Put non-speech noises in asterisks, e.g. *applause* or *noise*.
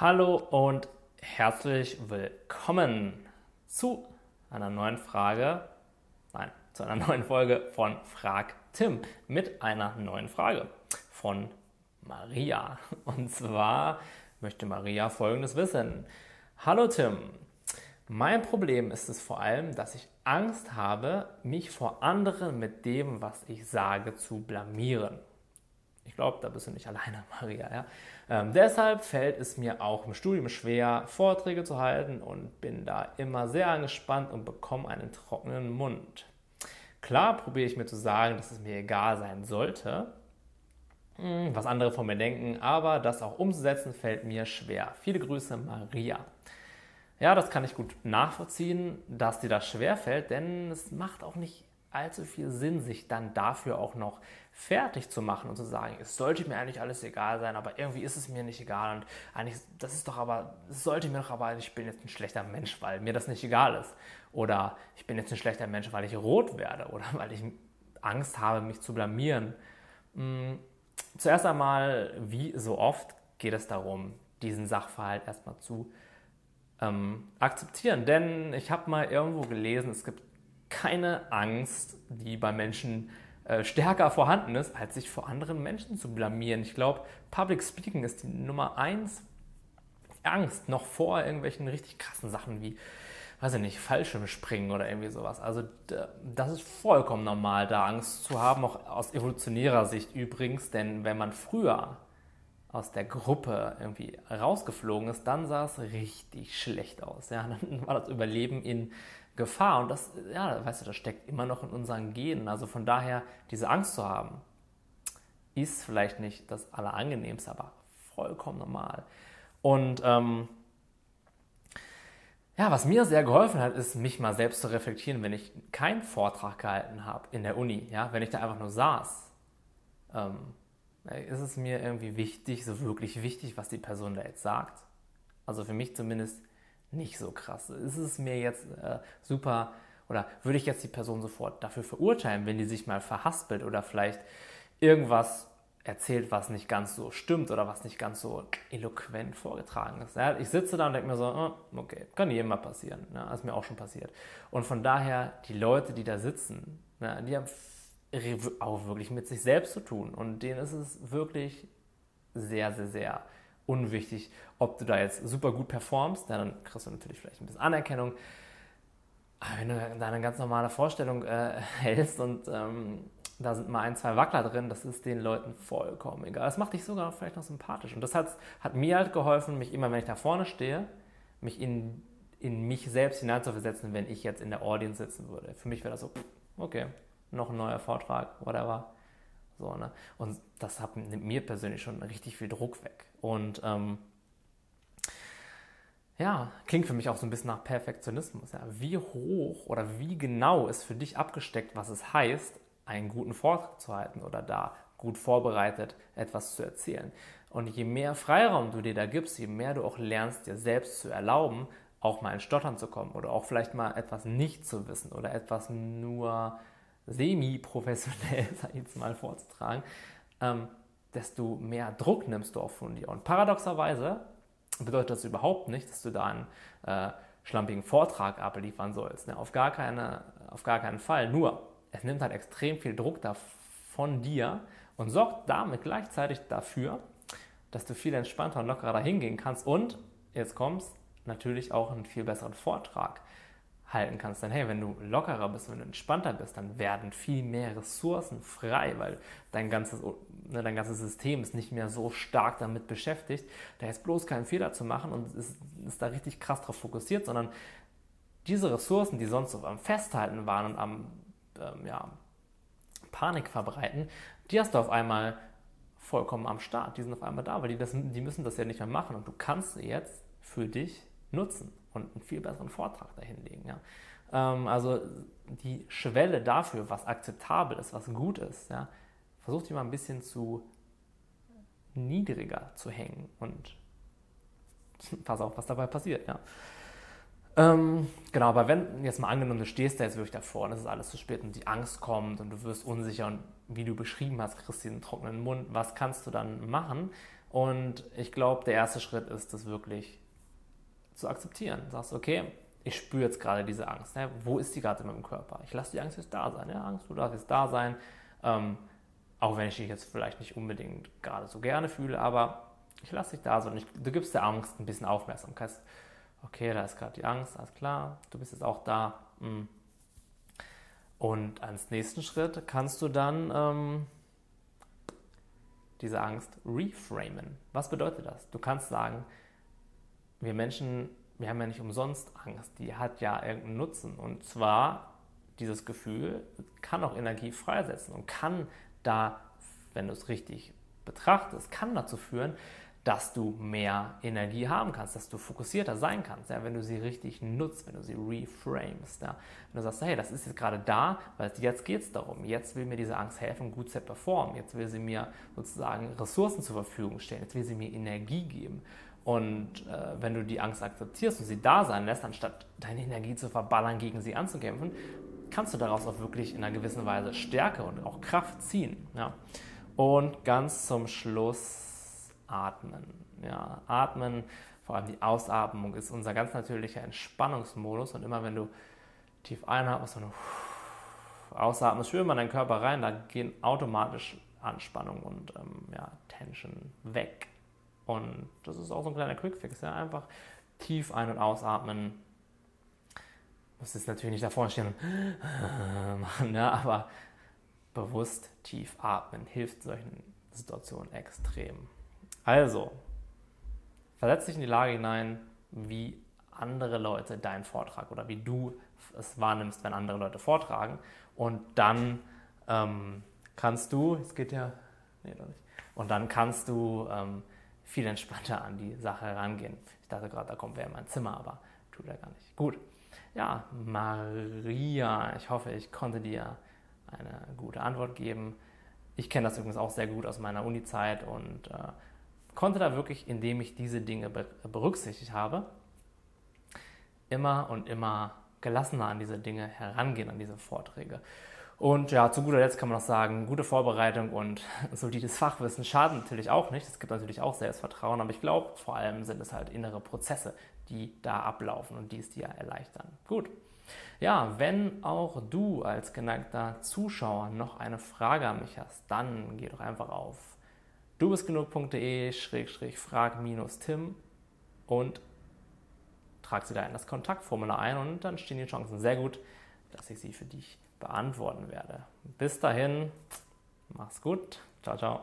Hallo und herzlich willkommen zu einer neuen Frage, nein, zu einer *laughs* neuen Folge von Frag Tim mit einer neuen Frage von Maria. Und zwar möchte Maria folgendes wissen. Hallo Tim, mein Problem ist es vor allem, dass ich Angst habe, mich vor anderen mit dem, was ich sage, zu blamieren. Ich glaube, da bist du nicht alleine, *laughs* Maria. Ja? Ähm, deshalb fällt es mir auch im Studium schwer, Vorträge zu halten und bin da immer sehr angespannt und bekomme einen trockenen Mund. Klar probiere ich mir zu sagen, dass es mir egal sein sollte, hm, was andere von mir denken, aber das auch umzusetzen fällt mir schwer. Viele Grüße, Maria. Ja, das kann ich gut nachvollziehen, dass dir das schwer fällt, denn es macht auch nicht allzu viel Sinn, sich dann dafür auch noch fertig zu machen und zu sagen, es sollte mir eigentlich alles egal sein, aber irgendwie ist es mir nicht egal und eigentlich, das ist doch aber, es sollte mir doch aber, ich bin jetzt ein schlechter Mensch, weil mir das nicht egal ist. Oder ich bin jetzt ein schlechter Mensch, weil ich rot werde oder *laughs* weil ich Angst habe, mich zu blamieren. Hm, zuerst einmal, wie so oft, geht es darum, diesen Sachverhalt erstmal zu ähm, akzeptieren. Denn ich habe mal irgendwo gelesen, es gibt keine Angst, die bei Menschen äh, stärker vorhanden ist, als sich vor anderen Menschen zu blamieren. Ich glaube, Public Speaking ist die Nummer eins Angst, noch vor irgendwelchen richtig krassen Sachen wie, weiß ich nicht, Fallschirmspringen oder irgendwie sowas. Also das ist vollkommen normal, da Angst zu haben, auch aus evolutionärer Sicht übrigens, denn wenn man früher aus der Gruppe irgendwie rausgeflogen ist, dann sah es richtig schlecht aus. Ja? *laughs* Dann war das Überleben in Gefahr. Und das, ja, weißt du, das steckt immer noch in unseren Genen. Also von daher, diese Angst zu haben, ist vielleicht nicht das Allerangenehmste, aber vollkommen normal. Und ähm, ja, was mir sehr geholfen hat, ist, mich mal selbst zu reflektieren, wenn ich keinen Vortrag gehalten habe in der Uni, ja, wenn ich da einfach nur saß. Ähm, ist es mir irgendwie wichtig, so wirklich wichtig, was die Person da jetzt sagt? Also für mich zumindest nicht so krass. Ist es mir jetzt äh, super oder würde ich jetzt die Person sofort dafür verurteilen, wenn die sich mal verhaspelt oder vielleicht irgendwas erzählt, was nicht ganz so stimmt oder was nicht ganz so eloquent vorgetragen ist. Ja, ich sitze da und denke mir so, oh, okay, kann jedem mal passieren. Ja, ne, ist mir auch schon passiert. Und von daher, die Leute, die da sitzen, ja, die haben auch wirklich mit sich selbst zu tun. Und denen ist es wirklich sehr, sehr, sehr unwichtig, ob du da jetzt super gut performst, dann kriegst du natürlich vielleicht ein bisschen Anerkennung. Aber wenn du da eine ganz normale Vorstellung äh, *laughs* hältst und ähm, da sind mal ein, zwei Wackler drin, das ist den Leuten vollkommen egal. Das macht dich sogar vielleicht noch sympathisch. Und das hat, hat mir halt geholfen, mich immer, wenn ich da vorne stehe, mich in, in mich selbst hineinzuversetzen, wenn ich jetzt in der Audience sitzen würde. Für mich wäre das so, okay, noch ein neuer Vortrag, whatever. So, ne? Und das hat, nimmt mir persönlich schon richtig viel Druck weg. Und ähm, ja, klingt für mich auch so ein bisschen nach Perfektionismus. Ja. Wie hoch oder wie genau ist für dich abgesteckt, was es heißt, einen guten Vortrag zu halten oder da gut vorbereitet etwas zu erzählen. Und je mehr Freiraum du dir da gibst, je mehr du auch lernst, dir selbst zu erlauben, auch mal in Stottern zu kommen oder auch vielleicht mal etwas nicht zu wissen oder etwas nur semi-professionell, *laughs* sag ich jetzt mal, vorzutragen, ähm, desto mehr Druck nimmst du auch von dir. Und paradoxerweise bedeutet das überhaupt nicht, dass du da einen äh, schlampigen Vortrag abliefern sollst. Ne? Auf, gar keine, auf gar keinen Fall. Nur, es nimmt halt extrem viel Druck da von dir und sorgt damit gleichzeitig dafür, dass du viel entspannter und lockerer dahin gehen kannst und, jetzt kommst, natürlich auch einen viel besseren Vortrag halten kannst. Denn hey, wenn du lockerer bist, wenn du entspannter bist, dann werden viel mehr Ressourcen frei, weil dein ganzes, ne, dein ganzes System ist nicht mehr so stark damit beschäftigt, da jetzt bloß keinen Fehler zu machen und ist, ist da richtig krass drauf fokussiert, sondern diese Ressourcen, die sonst so am Festhalten waren und am ähm, ja, Panik verbreiten, die hast du auf einmal vollkommen am Start. Die sind auf einmal da, weil die, das, die müssen das ja nicht mehr machen und du kannst jetzt für dich nutzen und einen viel besseren Vortrag dahinlegen. Ja. Ähm, also die Schwelle dafür, was akzeptabel ist, was gut ist, ja, versucht die mal ein bisschen zu niedriger zu hängen und *laughs* pass auf, was dabei passiert. Ja. Ähm, genau, aber wenn jetzt mal angenommen, du stehst da jetzt wirklich davor und es ist alles zu spät und die Angst kommt und du wirst unsicher und wie du beschrieben hast, kriegst du einen trockenen Mund, was kannst du dann machen? Und ich glaube, der erste Schritt ist, das wirklich zu akzeptieren. Sagst, okay, ich spüre jetzt gerade diese Angst. Ne? Wo ist die gerade in meinem Körper? Ich lasse die Angst jetzt da sein. Ja? Angst, du darfst jetzt da sein. Ähm, auch wenn ich dich jetzt vielleicht nicht unbedingt gerade so gerne fühle, aber ich lasse dich da sein. Ich, du gibst der Angst ein bisschen Aufmerksamkeit. Okay, da ist gerade die Angst, alles klar. Du bist jetzt auch da. Hm. Und als nächsten Schritt kannst du dann ähm, diese Angst reframen. Was bedeutet das? Du kannst sagen, wir Menschen wir haben ja nicht umsonst Angst, die hat ja irgendeinen Nutzen. Und zwar, dieses Gefühl kann auch Energie freisetzen und kann da, wenn du es richtig betrachtest, kann dazu führen, dass du mehr Energie haben kannst, dass du fokussierter sein kannst, ja, wenn du sie richtig nutzt, wenn du sie reframest. Ja. Wenn du sagst, hey, das ist jetzt gerade da, weil jetzt geht es darum, jetzt will mir diese Angst helfen, gut zu performen, jetzt will sie mir sozusagen Ressourcen zur Verfügung stellen, jetzt will sie mir Energie geben. Und äh, wenn du die Angst akzeptierst und sie da sein lässt, anstatt deine Energie zu verballern, gegen sie anzukämpfen, kannst du daraus auch wirklich in einer gewissen Weise Stärke und auch Kraft ziehen. Ja. Und ganz zum Schluss atmen. Ja, atmen, vor allem die Ausatmung, ist unser ganz natürlicher Entspannungsmodus. Und immer wenn du tief einatmest und *laughs* ausatmest, spür mal deinen Körper rein, da gehen automatisch Anspannung und ähm, ja, Tension weg. Und das ist auch so ein kleiner Quickfix. Ja? Einfach tief ein- und ausatmen. Muss jetzt natürlich nicht davor stehen und machen, ja? aber bewusst tief atmen hilft solchen Situationen extrem. Also, versetz dich in die Lage hinein, wie andere Leute deinen Vortrag oder wie du es wahrnimmst, wenn andere Leute vortragen. Und dann ähm, kannst du, es geht ja, nee, doch nicht, und dann kannst du ähm, viel entspannter an die Sache herangehen. Ich dachte gerade, da kommt wer in mein Zimmer, aber tut er gar nicht. Gut. Ja, Maria, ich hoffe, ich konnte dir eine gute Antwort geben. Ich kenne das übrigens auch sehr gut aus meiner Uni-Zeit und äh, konnte da wirklich, indem ich diese Dinge berücksichtigt habe, immer und immer gelassener an diese Dinge herangehen, an diese Vorträge. Und ja, zu guter Letzt kann man noch sagen, gute Vorbereitung und *laughs* solides Fachwissen schaden natürlich auch nicht. Es gibt natürlich auch Selbstvertrauen, aber ich glaube, vor allem sind es halt innere Prozesse, die da ablaufen und die es dir erleichtern. Gut. Ja, wenn auch du als geneigter Zuschauer noch eine Frage an mich hast, dann geh doch einfach auf dubistgenug.de-frag-tim und trag sie da in das Kontaktformular ein und dann stehen die Chancen sehr gut, dass ich sie für dich beantworten werde. Bis dahin, mach's gut. Ciao, ciao.